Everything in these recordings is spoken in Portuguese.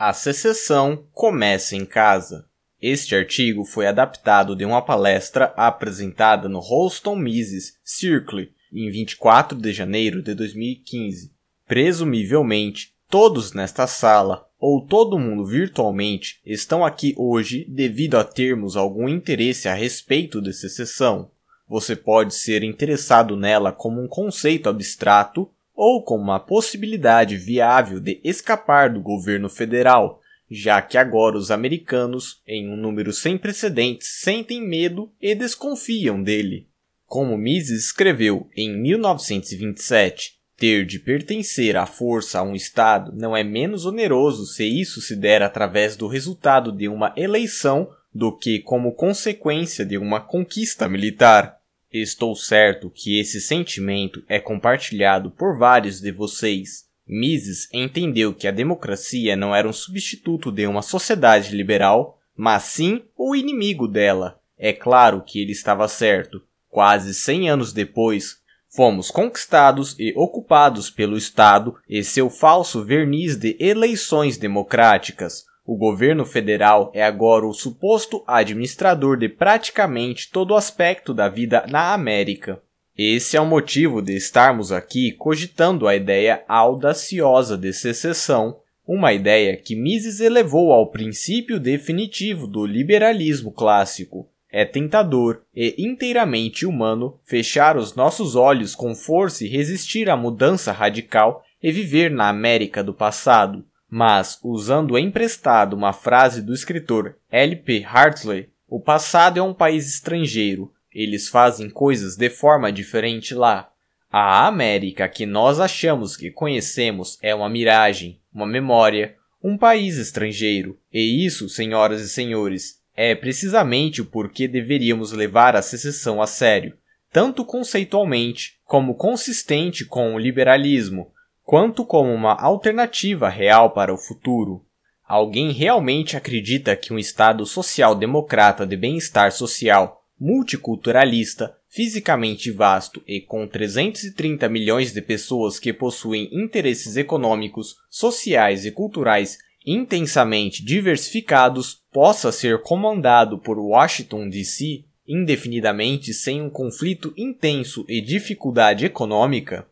A secessão começa em casa. Este artigo foi adaptado de uma palestra apresentada no Holston Mises Circle em 24 de janeiro de 2015. Presumivelmente, todos nesta sala, ou todo mundo virtualmente, estão aqui hoje devido a termos algum interesse a respeito de secessão. Você pode ser interessado nela como um conceito abstrato ou como uma possibilidade viável de escapar do governo federal, já que agora os americanos, em um número sem precedentes, sentem medo e desconfiam dele. Como Mises escreveu em 1927, ter de pertencer à força a um Estado não é menos oneroso se isso se der através do resultado de uma eleição do que como consequência de uma conquista militar. Estou certo que esse sentimento é compartilhado por vários de vocês. Mises entendeu que a democracia não era um substituto de uma sociedade liberal, mas sim o inimigo dela. É claro que ele estava certo. Quase 100 anos depois, fomos conquistados e ocupados pelo Estado e seu falso verniz de eleições democráticas. O governo federal é agora o suposto administrador de praticamente todo o aspecto da vida na América. Esse é o motivo de estarmos aqui cogitando a ideia audaciosa de secessão, uma ideia que Mises elevou ao princípio definitivo do liberalismo clássico. É tentador e inteiramente humano fechar os nossos olhos com força e resistir à mudança radical e viver na América do passado. Mas, usando emprestado uma frase do escritor L.P. Hartley, o passado é um país estrangeiro. Eles fazem coisas de forma diferente lá. A América que nós achamos que conhecemos é uma miragem, uma memória, um país estrangeiro. E isso, senhoras e senhores, é precisamente o porquê deveríamos levar a secessão a sério, tanto conceitualmente como consistente com o liberalismo, quanto como uma alternativa real para o futuro. Alguém realmente acredita que um Estado social-democrata de bem-estar social, multiculturalista, fisicamente vasto e com 330 milhões de pessoas que possuem interesses econômicos, sociais e culturais intensamente diversificados, possa ser comandado por Washington DC indefinidamente sem um conflito intenso e dificuldade econômica?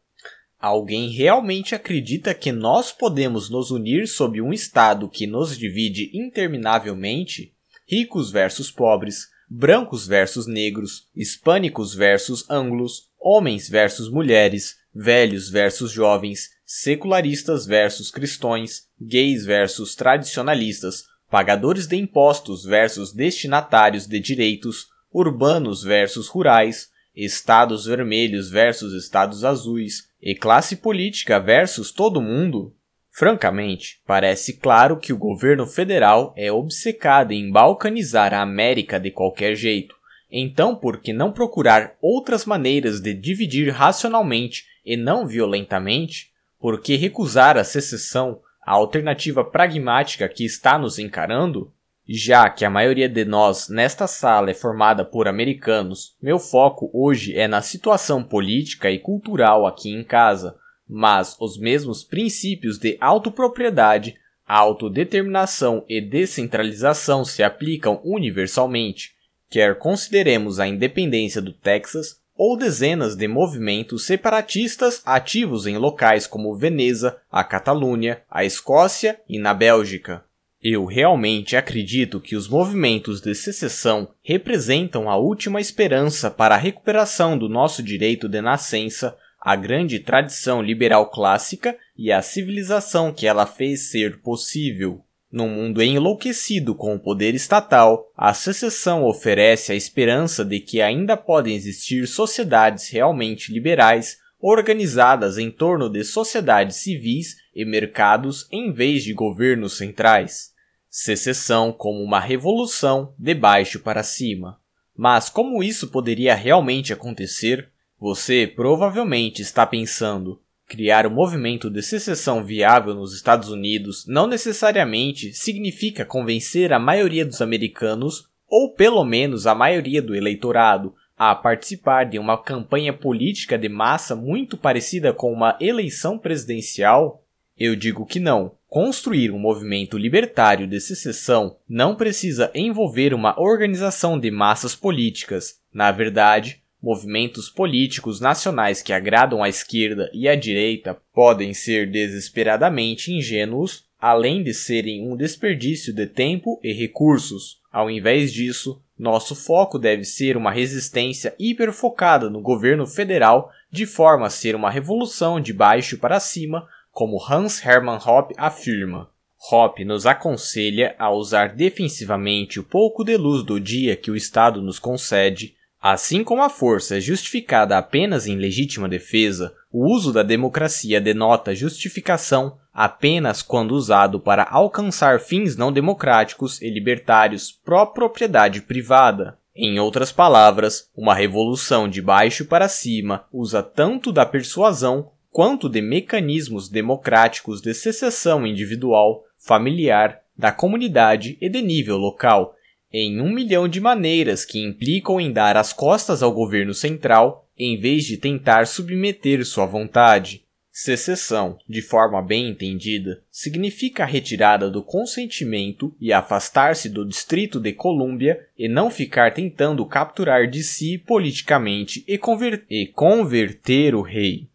Alguém realmente acredita que nós podemos nos unir sob um Estado que nos divide interminavelmente? Ricos versus pobres, brancos versus negros, hispânicos versus anglos, homens versus mulheres, velhos versus jovens, secularistas versus cristãos, gays versus tradicionalistas, pagadores de impostos versus destinatários de direitos, urbanos versus rurais, estados vermelhos versus estados azuis, e classe política versus todo mundo? Francamente, parece claro que o governo federal é obcecado em balcanizar a América de qualquer jeito. Então, por que não procurar outras maneiras de dividir racionalmente e não violentamente? Por que recusar a secessão, a alternativa pragmática que está nos encarando? Já que a maioria de nós nesta sala é formada por americanos, meu foco hoje é na situação política e cultural aqui em casa, mas os mesmos princípios de autopropriedade, autodeterminação e descentralização se aplicam universalmente, quer consideremos a independência do Texas ou dezenas de movimentos separatistas ativos em locais como Veneza, a Catalunha, a Escócia e na Bélgica. Eu realmente acredito que os movimentos de secessão representam a última esperança para a recuperação do nosso direito de nascença, a grande tradição liberal clássica e a civilização que ela fez ser possível. Num mundo enlouquecido com o poder estatal, a secessão oferece a esperança de que ainda podem existir sociedades realmente liberais organizadas em torno de sociedades civis e mercados em vez de governos centrais secessão como uma revolução de baixo para cima. Mas como isso poderia realmente acontecer? Você provavelmente está pensando. Criar um movimento de secessão viável nos Estados Unidos não necessariamente significa convencer a maioria dos americanos, ou pelo menos a maioria do eleitorado, a participar de uma campanha política de massa muito parecida com uma eleição presidencial? Eu digo que não. construir um movimento libertário de secessão não precisa envolver uma organização de massas políticas. Na verdade, movimentos políticos nacionais que agradam à esquerda e à direita podem ser desesperadamente ingênuos, além de serem um desperdício de tempo e recursos. Ao invés disso, nosso foco deve ser uma resistência hiperfocada no governo federal, de forma a ser uma revolução de baixo para cima, como Hans Hermann Hoppe afirma. Hoppe nos aconselha a usar defensivamente o pouco de luz do dia que o Estado nos concede Assim como a força é justificada apenas em legítima defesa, o uso da democracia denota justificação apenas quando usado para alcançar fins não democráticos e libertários pró-propriedade privada. Em outras palavras, uma revolução de baixo para cima usa tanto da persuasão quanto de mecanismos democráticos de secessão individual, familiar, da comunidade e de nível local, em um milhão de maneiras que implicam em dar as costas ao governo central em vez de tentar submeter sua vontade. Secessão, de forma bem entendida, significa a retirada do consentimento e afastar-se do Distrito de Colômbia e não ficar tentando capturar de si politicamente e, conver e converter o rei.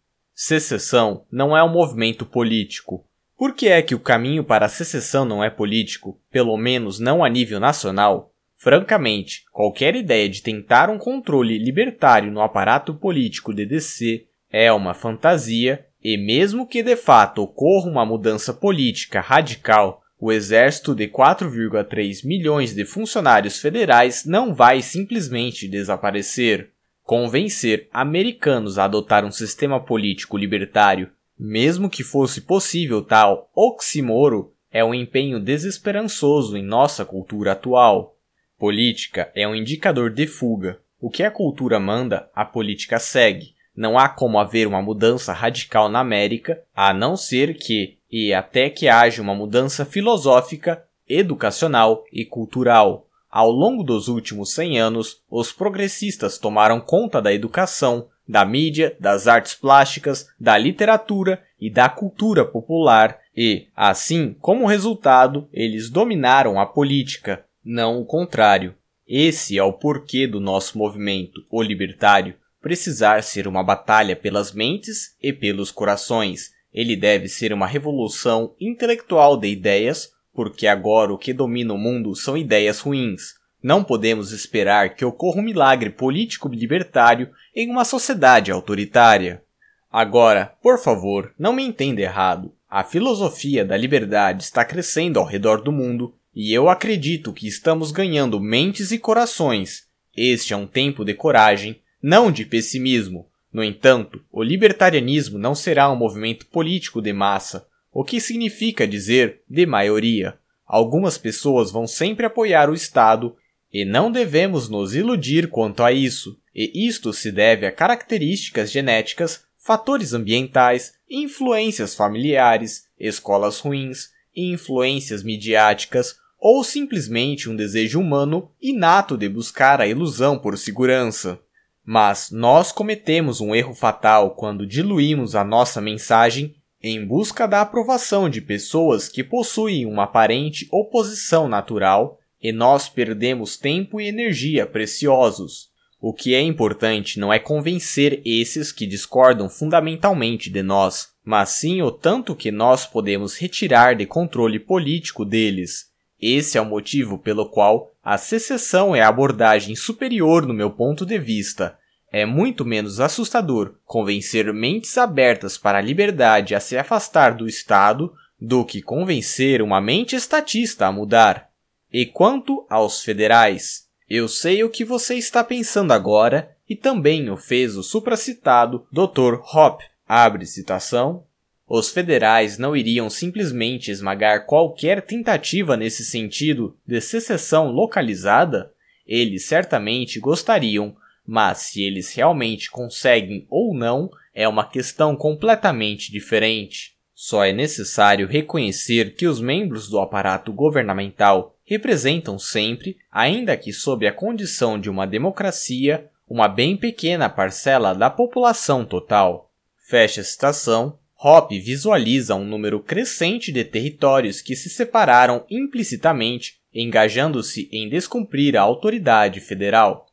Secessão não é um movimento político, por que é que o caminho para a secessão não é político, pelo menos não a nível nacional? Francamente, qualquer ideia de tentar um controle libertário no aparato político de DC é uma fantasia, e mesmo que de fato ocorra uma mudança política radical, o exército de 4,3 milhões de funcionários federais não vai simplesmente desaparecer. Convencer americanos a adotar um sistema político libertário, mesmo que fosse possível tal oximoro, é um empenho desesperançoso em nossa cultura atual. Política é um indicador de fuga. O que a cultura manda, a política segue. Não há como haver uma mudança radical na América, a não ser que, e até que haja uma mudança filosófica, educacional e cultural. Ao longo dos últimos 100 anos, os progressistas tomaram conta da educação, da mídia, das artes plásticas, da literatura e da cultura popular e, assim, como resultado, eles dominaram a política, não o contrário. Esse é o porquê do nosso movimento, o libertário, precisar ser uma batalha pelas mentes e pelos corações. Ele deve ser uma revolução intelectual de ideias, porque agora o que domina o mundo são ideias ruins. Não podemos esperar que ocorra um milagre político libertário em uma sociedade autoritária. Agora, por favor, não me entenda errado. A filosofia da liberdade está crescendo ao redor do mundo e eu acredito que estamos ganhando mentes e corações. Este é um tempo de coragem, não de pessimismo. No entanto, o libertarianismo não será um movimento político de massa, o que significa dizer de maioria. Algumas pessoas vão sempre apoiar o Estado e não devemos nos iludir quanto a isso, e isto se deve a características genéticas, fatores ambientais, influências familiares, escolas ruins, influências midiáticas, ou simplesmente um desejo humano inato de buscar a ilusão por segurança. Mas nós cometemos um erro fatal quando diluímos a nossa mensagem em busca da aprovação de pessoas que possuem uma aparente oposição natural e nós perdemos tempo e energia preciosos. O que é importante não é convencer esses que discordam fundamentalmente de nós, mas sim o tanto que nós podemos retirar de controle político deles esse é o motivo pelo qual a secessão é a abordagem superior no meu ponto de vista. É muito menos assustador convencer mentes abertas para a liberdade a se afastar do Estado do que convencer uma mente estatista a mudar. E quanto aos federais, eu sei o que você está pensando agora e também o fez o supracitado Dr. Hoppe. Abre citação. Os federais não iriam simplesmente esmagar qualquer tentativa nesse sentido de secessão localizada? Eles certamente gostariam, mas se eles realmente conseguem ou não é uma questão completamente diferente. Só é necessário reconhecer que os membros do aparato governamental representam sempre, ainda que sob a condição de uma democracia, uma bem pequena parcela da população total. Fecha a citação Hoppe visualiza um número crescente de territórios que se separaram implicitamente, engajando-se em descumprir a autoridade federal.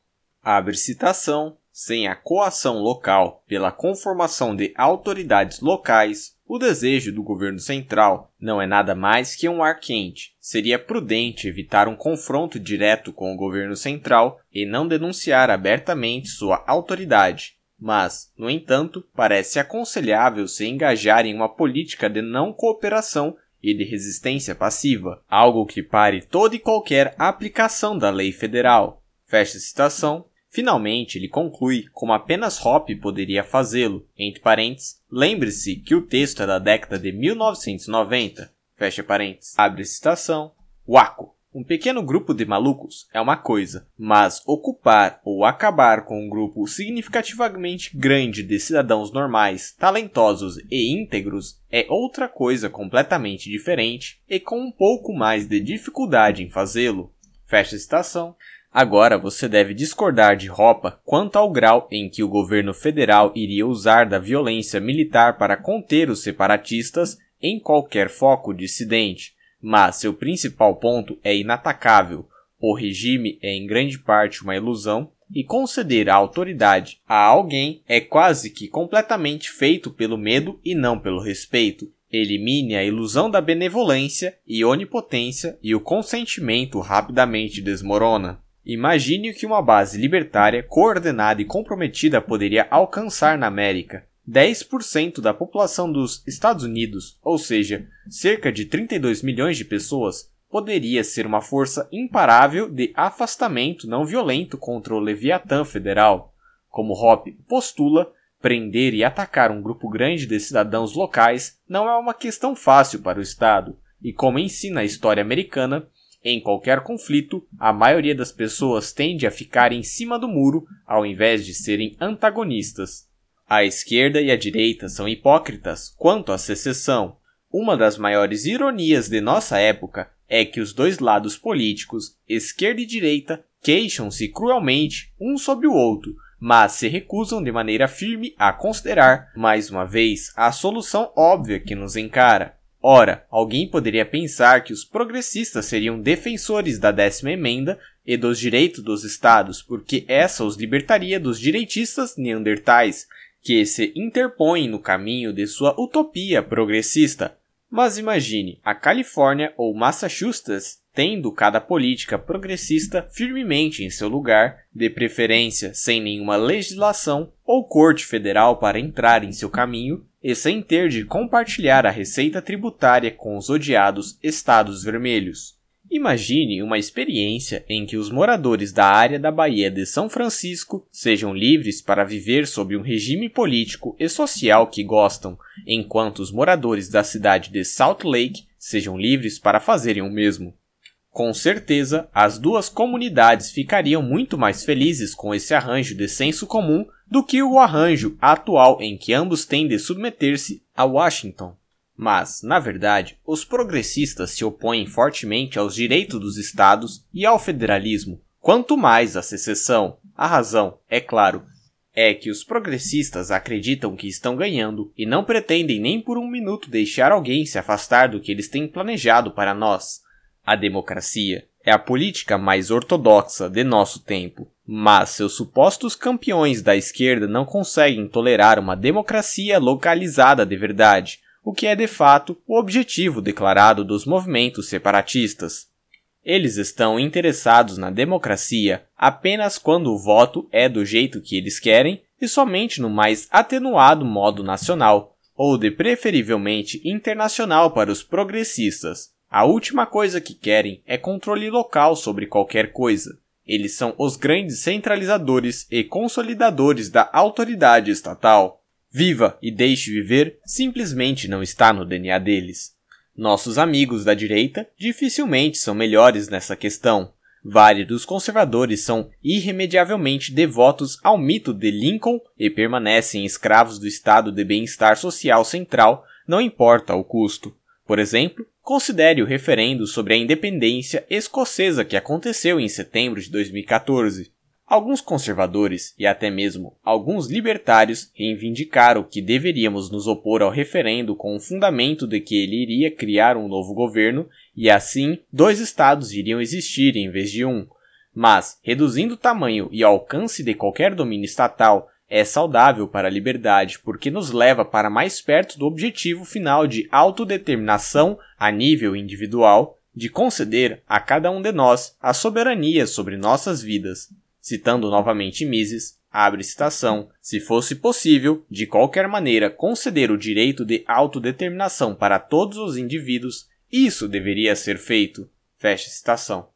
Abre citação. Sem a coação local pela conformação de autoridades locais, o desejo do governo central não é nada mais que um ar quente. Seria prudente evitar um confronto direto com o governo central e não denunciar abertamente sua autoridade. Mas, no entanto, parece aconselhável se engajar em uma política de não cooperação e de resistência passiva, algo que pare toda e qualquer aplicação da lei federal. Fecha citação Finalmente, ele conclui como apenas Hoppe poderia fazê-lo. Entre parênteses, lembre-se que o texto é da década de 1990. Fecha parênteses. Abre citação. Waco. Um pequeno grupo de malucos é uma coisa, mas ocupar ou acabar com um grupo significativamente grande de cidadãos normais, talentosos e íntegros é outra coisa completamente diferente e com um pouco mais de dificuldade em fazê-lo. Fecha citação. Agora você deve discordar de Ropa quanto ao grau em que o governo federal iria usar da violência militar para conter os separatistas em qualquer foco dissidente, mas seu principal ponto é inatacável. O regime é em grande parte uma ilusão e conceder a autoridade a alguém é quase que completamente feito pelo medo e não pelo respeito. Elimine a ilusão da benevolência e onipotência e o consentimento rapidamente desmorona. Imagine o que uma base libertária, coordenada e comprometida poderia alcançar na América. 10% da população dos Estados Unidos, ou seja, cerca de 32 milhões de pessoas, poderia ser uma força imparável de afastamento não violento contra o Leviatã federal. Como Hoppe postula, prender e atacar um grupo grande de cidadãos locais não é uma questão fácil para o Estado, e como ensina a história americana, em qualquer conflito, a maioria das pessoas tende a ficar em cima do muro ao invés de serem antagonistas. A esquerda e a direita são hipócritas quanto à secessão. Uma das maiores ironias de nossa época é que os dois lados políticos, esquerda e direita, queixam-se cruelmente um sobre o outro, mas se recusam de maneira firme a considerar, mais uma vez, a solução óbvia que nos encara. Ora, alguém poderia pensar que os progressistas seriam defensores da décima emenda e dos direitos dos estados, porque essa os libertaria dos direitistas neandertais, que se interpõem no caminho de sua utopia progressista. Mas imagine a Califórnia ou Massachusetts tendo cada política progressista firmemente em seu lugar, de preferência sem nenhuma legislação ou corte federal para entrar em seu caminho, e sem ter de compartilhar a receita tributária com os odiados Estados Vermelhos. Imagine uma experiência em que os moradores da área da Baía de São Francisco sejam livres para viver sob um regime político e social que gostam, enquanto os moradores da cidade de Salt Lake sejam livres para fazerem o mesmo. Com certeza, as duas comunidades ficariam muito mais felizes com esse arranjo de senso comum do que o arranjo atual em que ambos têm de submeter-se a Washington. Mas, na verdade, os progressistas se opõem fortemente aos direitos dos estados e ao federalismo, quanto mais à secessão. A razão, é claro, é que os progressistas acreditam que estão ganhando e não pretendem nem por um minuto deixar alguém se afastar do que eles têm planejado para nós. A democracia é a política mais ortodoxa de nosso tempo, mas seus supostos campeões da esquerda não conseguem tolerar uma democracia localizada de verdade, o que é de fato o objetivo declarado dos movimentos separatistas. Eles estão interessados na democracia apenas quando o voto é do jeito que eles querem e somente no mais atenuado modo nacional, ou de preferivelmente internacional para os progressistas. A última coisa que querem é controle local sobre qualquer coisa. Eles são os grandes centralizadores e consolidadores da autoridade estatal. Viva e deixe viver simplesmente não está no DNA deles. Nossos amigos da direita dificilmente são melhores nessa questão. Vários conservadores são irremediavelmente devotos ao mito de Lincoln e permanecem escravos do estado de bem-estar social central, não importa o custo. Por exemplo, considere o referendo sobre a independência escocesa que aconteceu em setembro de 2014. Alguns conservadores e até mesmo alguns libertários reivindicaram que deveríamos nos opor ao referendo com o fundamento de que ele iria criar um novo governo e assim dois estados iriam existir em vez de um. Mas, reduzindo o tamanho e alcance de qualquer domínio estatal é saudável para a liberdade porque nos leva para mais perto do objetivo final de autodeterminação a nível individual, de conceder a cada um de nós a soberania sobre nossas vidas. Citando novamente Mises, abre citação, se fosse possível, de qualquer maneira, conceder o direito de autodeterminação para todos os indivíduos, isso deveria ser feito. Fecha citação.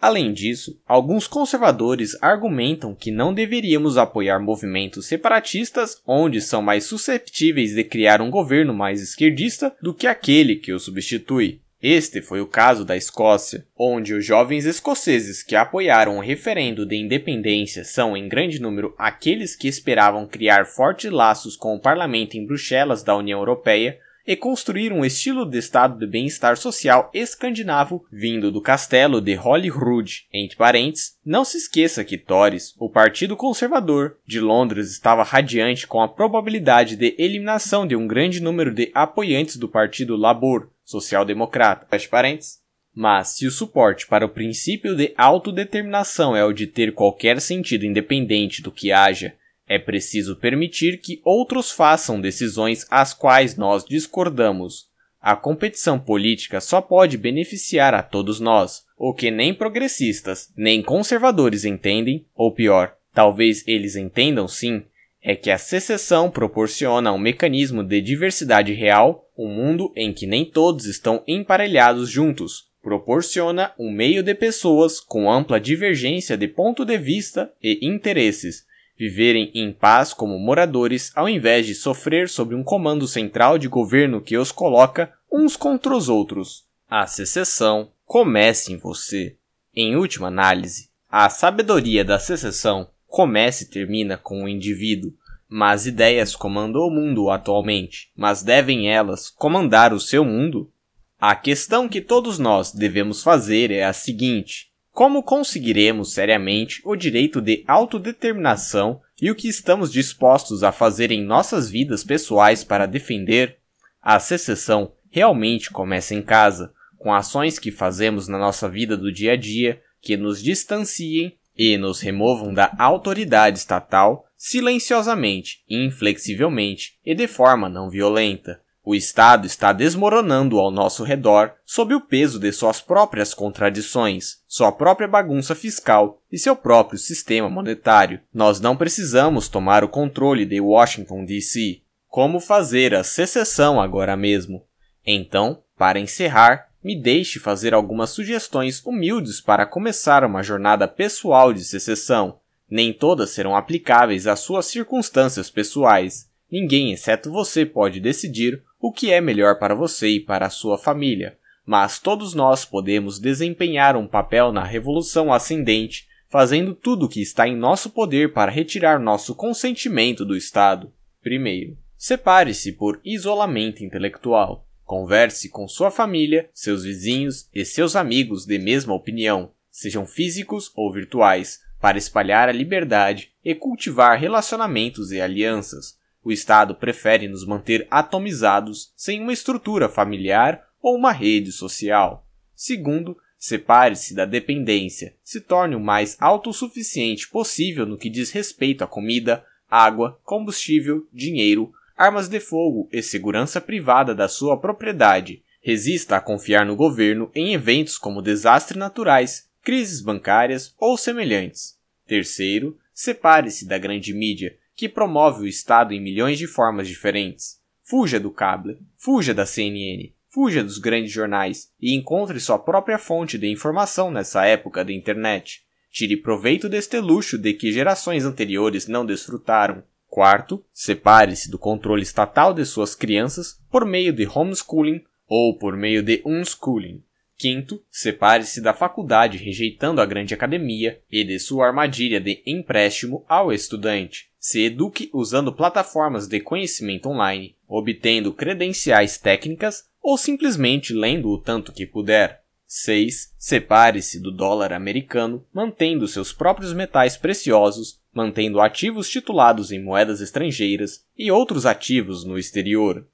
Além disso, alguns conservadores argumentam que não deveríamos apoiar movimentos separatistas onde são mais susceptíveis de criar um governo mais esquerdista do que aquele que o substitui. Este foi o caso da Escócia, onde os jovens escoceses que apoiaram o referendo de independência são, em grande número, aqueles que esperavam criar fortes laços com o parlamento em Bruxelas da União Europeia e construir um estilo de estado de bem-estar social escandinavo vindo do castelo de Holyrood. Entre parênteses, não se esqueça que Tories, o partido conservador de Londres, estava radiante com a probabilidade de eliminação de um grande número de apoiantes do partido Labour, social-democrata. Feche parênteses. Mas, se o suporte para o princípio de autodeterminação é o de ter qualquer sentido independente do que haja, é preciso permitir que outros façam decisões às quais nós discordamos. A competição política só pode beneficiar a todos nós, o que nem progressistas nem conservadores entendem, ou pior, talvez eles entendam sim, é que a secessão proporciona um mecanismo de diversidade real, um mundo em que nem todos estão emparelhados juntos, proporciona um meio de pessoas com ampla divergência de ponto de vista e interesses viverem em paz como moradores ao invés de sofrer sob um comando central de governo que os coloca uns contra os outros. A secessão começa em você. Em última análise, a sabedoria da secessão começa e termina com o indivíduo, mas ideias comandam o mundo atualmente, mas devem elas comandar o seu mundo? A questão que todos nós devemos fazer é a seguinte: como conseguiremos seriamente o direito de autodeterminação e o que estamos dispostos a fazer em nossas vidas pessoais para defender? A secessão realmente começa em casa, com ações que fazemos na nossa vida do dia a dia que nos distanciem e nos removam da autoridade estatal silenciosamente, inflexivelmente e de forma não violenta. O Estado está desmoronando ao nosso redor sob o peso de suas próprias contradições, sua própria bagunça fiscal e seu próprio sistema monetário. Nós não precisamos tomar o controle de Washington, D.C. Como fazer a secessão agora mesmo? Então, para encerrar, me deixe fazer algumas sugestões humildes para começar uma jornada pessoal de secessão. Nem todas serão aplicáveis às suas circunstâncias pessoais. Ninguém, exceto você, pode decidir o que é melhor para você e para a sua família. Mas todos nós podemos desempenhar um papel na revolução ascendente, fazendo tudo o que está em nosso poder para retirar nosso consentimento do Estado. Primeiro, separe-se por isolamento intelectual. Converse com sua família, seus vizinhos e seus amigos de mesma opinião, sejam físicos ou virtuais, para espalhar a liberdade e cultivar relacionamentos e alianças. O Estado prefere nos manter atomizados, sem uma estrutura familiar ou uma rede social. Segundo, separe-se da dependência, se torne o mais autossuficiente possível no que diz respeito à comida, água, combustível, dinheiro, armas de fogo e segurança privada da sua propriedade. Resista a confiar no governo em eventos como desastres naturais, crises bancárias ou semelhantes. Terceiro, separe-se da grande mídia, que promove o Estado em milhões de formas diferentes. Fuja do cable, fuja da CNN, fuja dos grandes jornais e encontre sua própria fonte de informação nessa época da internet. Tire proveito deste luxo de que gerações anteriores não desfrutaram. Quarto, separe-se do controle estatal de suas crianças por meio de homeschooling ou por meio de unschooling. Quinto, separe-se da faculdade rejeitando a grande academia e de sua armadilha de empréstimo ao estudante. Se eduque usando plataformas de conhecimento online, obtendo credenciais técnicas ou simplesmente lendo o tanto que puder. 6. Separe-se do dólar americano, mantendo seus próprios metais preciosos, mantendo ativos titulados em moedas estrangeiras e outros ativos no exterior.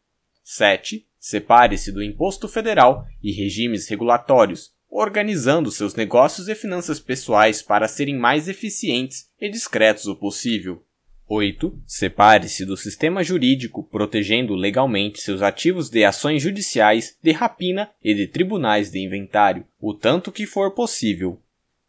7. Separe-se do imposto federal e regimes regulatórios, organizando seus negócios e finanças pessoais para serem mais eficientes e discretos o possível. 8. Separe-se do sistema jurídico, protegendo legalmente seus ativos de ações judiciais, de rapina e de tribunais de inventário, o tanto que for possível.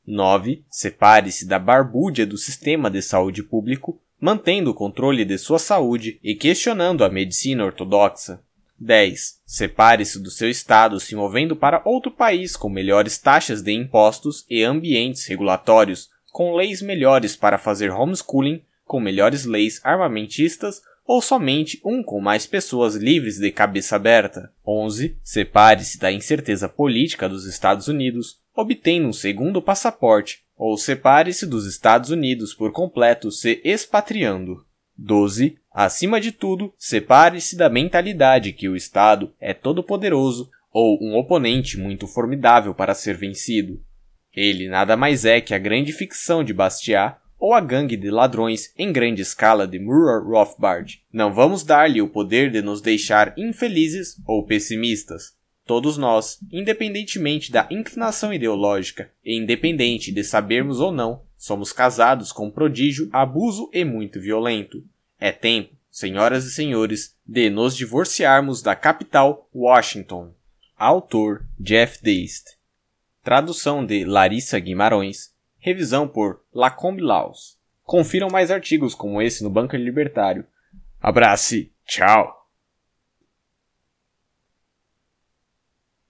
9. Separe-se da barbúdia do sistema de saúde público, mantendo o controle de sua saúde e questionando a medicina ortodoxa. 10. Separe-se do seu estado se movendo para outro país com melhores taxas de impostos e ambientes regulatórios, com leis melhores para fazer homeschooling, com melhores leis armamentistas ou somente um com mais pessoas livres de cabeça aberta. 11. Separe-se da incerteza política dos Estados Unidos, obtendo um segundo passaporte, ou separe-se dos Estados Unidos por completo se expatriando. 12. Acima de tudo, separe-se da mentalidade que o Estado é todo-poderoso ou um oponente muito formidável para ser vencido. Ele nada mais é que a grande ficção de Bastiat ou a gangue de ladrões em grande escala de Murray Rothbard. Não vamos dar-lhe o poder de nos deixar infelizes ou pessimistas. Todos nós, independentemente da inclinação ideológica e independente de sabermos ou não, somos casados com um prodígio, abuso e muito violento. É tempo, senhoras e senhores, de nos divorciarmos da capital Washington. Autor Jeff Deist. Tradução de Larissa Guimarães. Revisão por Lacombe Laos. Confiram mais artigos como esse no Bunker Libertário. Abrace, tchau!